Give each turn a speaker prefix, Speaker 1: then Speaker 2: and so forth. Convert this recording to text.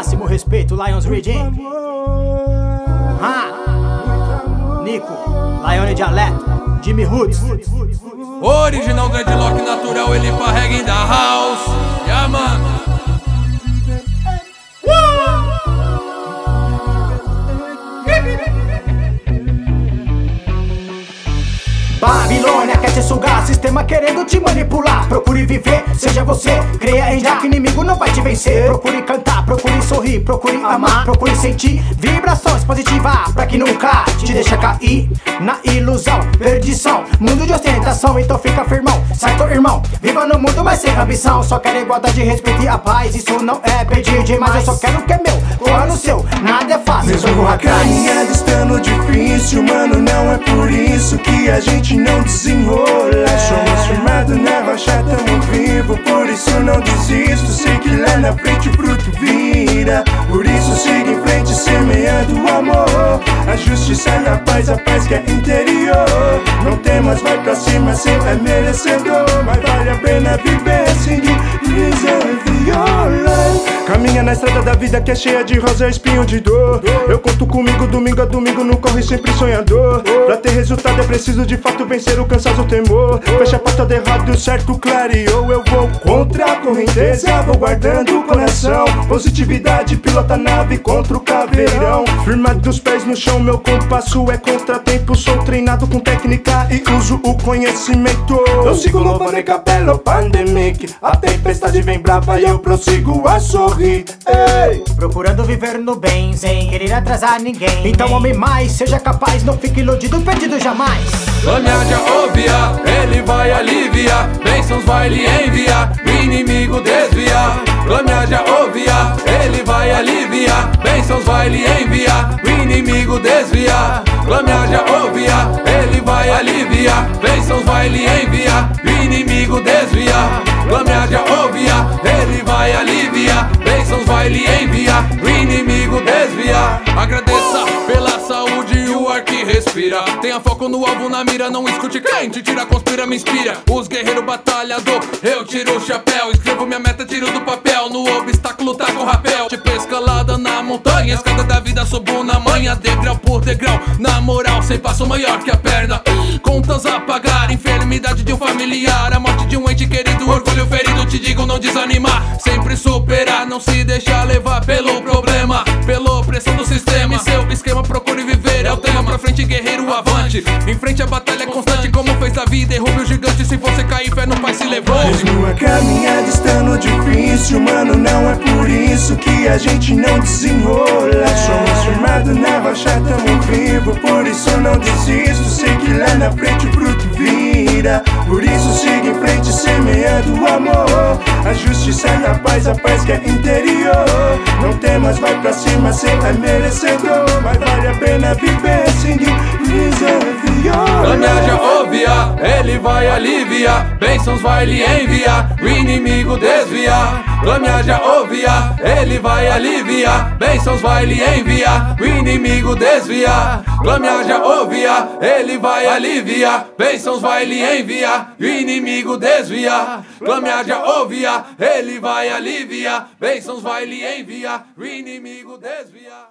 Speaker 1: Máximo respeito, Lions Reading. Ah, Nico, Lione Dialeto, Jimmy Hoods.
Speaker 2: Original dreadlock natural, ele parrega em da house. Yeah, mano.
Speaker 1: Te sugar, sistema querendo te manipular. Procure viver, seja você. Creia em já que inimigo não vai te vencer. Procure cantar, procure sorrir, procure amar, procure sentir vibrações positivas pra que nunca te deixa cair na ilusão, perdição. Mundo de ostentação, então fica firmão. Certo, irmão? Viva no mundo, mas sem ambição. Só quero igualdade, respeito e a paz. Isso não é pedir demais, eu só quero o que é meu. Corra no seu, nada é fácil. Mesmo
Speaker 3: A estando difícil, é por isso que a gente não desenrola. Somos firmados na rocha, tamo vivo, por isso não desisto. Sei que lá na frente o fruto vira, por isso siga em frente, semeando o amor. A justiça e a paz, a paz que é interior. Não temas, vai pra cima, cê é merecedor. Mas vale a pena viver sem divisão e viola. Caminha na estrada da vida que é cheia de rosa e espinho de dor. Eu conto comigo domingo a domingo no corre sempre sonhador. Pra ter resultado é preciso de fato vencer o cansaço, o temor. Fecha a porta do errado certo clareou. Eu vou contra a correnteza, vou guardando o coração. Positividade, pilota nave contra o caveirão. Firmado dos pés no chão, meu compasso é contratempo. Sou treinado com técnica e uso o conhecimento. Eu sigo louvando em capelo pandemic. A tempestade vem brava e eu prossigo a sorrir. Ei!
Speaker 1: Procurando viver no bem, sem querer atrasar ninguém. Então, homem mais, seja capaz, não fique iludido, perdido jamais.
Speaker 2: Lameade óbvia, ele vai aliviar. Bênçãos vai lhe enviar, o inimigo desviar. Lameade óbvia, ele vai aliviar. Bênçãos vai lhe enviar, o inimigo desviar. Lameade óbvia, ele vai aliviar. Bênçãos vai lhe enviar, o inimigo desviar. Lameade óbvia, ele respira. Tenha foco no alvo, na mira, não escute quem te tira, conspira, me inspira. Os guerreiros batalhador, eu tiro o chapéu. Escrevo minha meta, tiro do papel. No obstáculo tá com rapel. Tipo escalada na montanha, escada da vida subo na manhã, degrau por degrau. Na moral, sem passo maior que a perna. Contas a pagar, enfermidade de um familiar, a morte de um ente querido, orgulho ferido. Te digo não desanimar, sempre superar, não se deixar levar pelo problema, pela opressão do sistema. E seu esquema procure viver, é o tema pra frente, guerreiro avante. Em frente a batalha constante, como fez a vida, derrube o gigante. Se você cair, fé no pai se levou.
Speaker 3: Mesmo a caminhada estando difícil, mano, não é por isso que a gente não desenrola. Somos firmados na rocha, tamo vivo, por isso não desisto. Sei que lá na frente o fruto por isso siga em frente, semeando o amor. A justiça e a paz, a paz que é interior. Não temas, vai pra cima, cê é merecedor. Mas vale a pena viver viola.
Speaker 2: Lameade óbvia, ele vai aliviar. Bênçãos vai lhe enviar, o inimigo desviar. Lameade óbvia, ele vai aliviar. Bênçãos vai lhe enviar, o inimigo desviar. Lameade óbvia, ele vai aliviar. Bênçãos vai lhe enviar, o inimigo desviar. Lameade óbvia, ele vai aliviar. Bênçãos vai lhe enviar, o inimigo desviar.